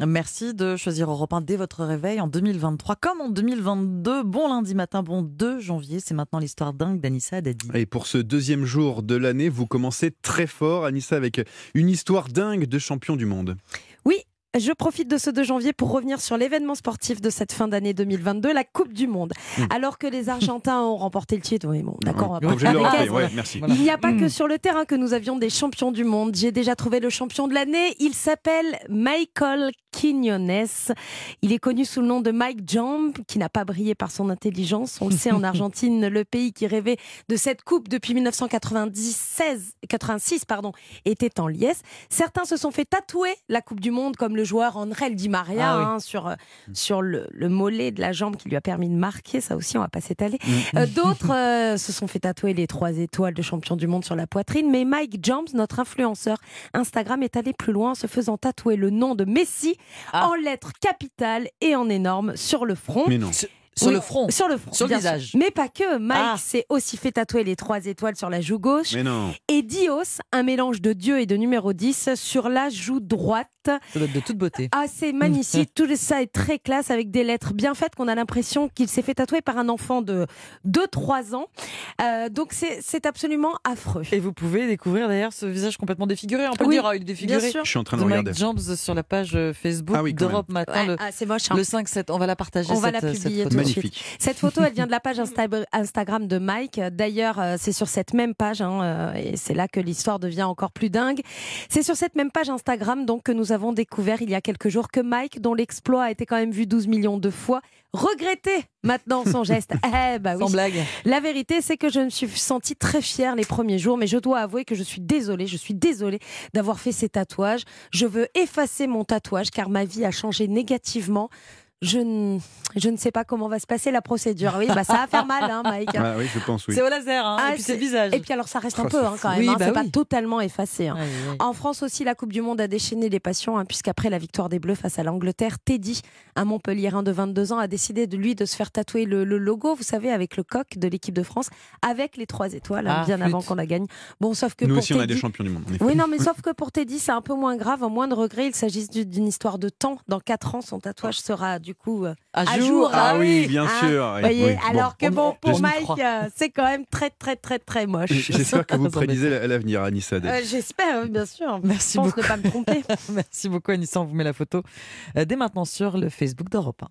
Merci de choisir Europe 1 dès votre réveil en 2023 comme en 2022. Bon lundi matin, bon 2 janvier. C'est maintenant l'histoire dingue d'Anissa Dadi. Et pour ce deuxième jour de l'année, vous commencez très fort, Anissa, avec une histoire dingue de champion du monde. Oui, je profite de ce 2 janvier pour revenir sur l'événement sportif de cette fin d'année 2022, la Coupe du Monde. Mmh. Alors que les Argentins ont remporté le titre, oui, bon, d'accord, on va pas rappeler, ouais, merci. Il n'y a pas Mmh. que sur le terrain que nous avions des champions du monde. J'ai déjà trouvé le champion de l'année. Il s'appelle Michael Quinones. Il est connu sous le nom de Mike Jump, qui n'a pas brillé par son intelligence. On le sait, en Argentine, le pays qui rêvait de cette coupe depuis 1996, 86, pardon, était en liesse. Certains se sont fait tatouer la Coupe du Monde, comme le joueur André Di Maria, Ah oui. hein, sur, euh, sur le, le mollet de la jambe qui lui a permis de marquer. Ça aussi, on va pas s'étaler. Mmh. Euh, D'autres euh, se sont fait tatouer les trois étoiles de champion du monde sur la poitrine, mais Mike Jones, notre influenceur Instagram, est allé plus loin en se faisant tatouer le nom de Messi Ah. en lettres capitales et en énormes sur le front. Mais non. Sur Oui, le front. Sur le front. Sur le sûr. visage. Mais pas que. Mike Ah. s'est aussi fait tatouer les trois étoiles sur la joue gauche. Mais non. Et Dios, un mélange de Dieu et de numéro 10 sur la joue droite. Ça doit être de toute beauté. Ah, c'est magnifique. Tout ça est très classe avec des lettres bien faites qu'on a l'impression qu'il s'est fait tatouer par un enfant de 2-3 ans. Euh, donc c'est absolument affreux. Et vous pouvez découvrir d'ailleurs ce visage complètement défiguré. On peut Oui, le dire, hein, il est défiguré. Bien sûr. Je suis en train de The regarder. Mike Jambs sur la page euh, Facebook Ah oui, d'Europe Matin. Ouais, Le, ah, c'est moche. hein. le 5-7, on va la partager. On va la cette publier photo. Suite. Cette photo, elle vient de la page Insta- Instagram de Mike. D'ailleurs, euh, c'est sur cette même page, hein, euh, et c'est là que l'histoire devient encore plus dingue. C'est sur cette même page Instagram donc que nous avons découvert il y a quelques jours que Mike, dont l'exploit a été quand même vu 12 millions de fois, regrettait maintenant son geste. Eh bah oui. Sans blague. La vérité, c'est que je me suis sentie très fière les premiers jours, mais je dois avouer que je suis désolée, je suis désolée d'avoir fait ces tatouages. Je veux effacer mon tatouage car ma vie a changé négativement. Je ne, je ne sais pas comment va se passer la procédure. Oui, bah ça va faire mal, hein, Mike. Ah oui, je pense, oui. C'est au laser, hein, Ah, et puis c'est visage. Et puis alors ça reste un Oh, peu hein, quand même. Oui, hein, bah c'est pas oui. totalement effacé. hein. En France aussi, la Coupe du Monde a déchaîné les passions, hein, puisqu'après la victoire des Bleus face à l'Angleterre, Teddy, un Montpellierin de 22 ans, a décidé de lui de se faire tatouer le, le logo, vous savez, avec le coq de l'équipe de France, avec les trois étoiles, hein, Ah, bien flûte. avant qu'on la gagne. Bon, sauf que Nous pour aussi, on a des champions du monde. oui, non, mais sauf que pour Teddy, c'est un peu moins grave, en moins de regret. Il s'agit du- d'une histoire de temps. Dans 4 ans, son tatouage sera du coup euh, À à jour, jour. Ah oui, bien Hein, sûr. voyez, oui. Bon. alors que on- bon, pour Mike, euh, c'est quand même très, très, très, très moche. J'espère que vous prédisez l'avenir, Anissa. Euh, J'espère, bien sûr. Merci Je pense beaucoup. ne pas me tromper. Merci beaucoup, Anissa. On vous met la photo euh, dès maintenant sur le Facebook d'Europe 1.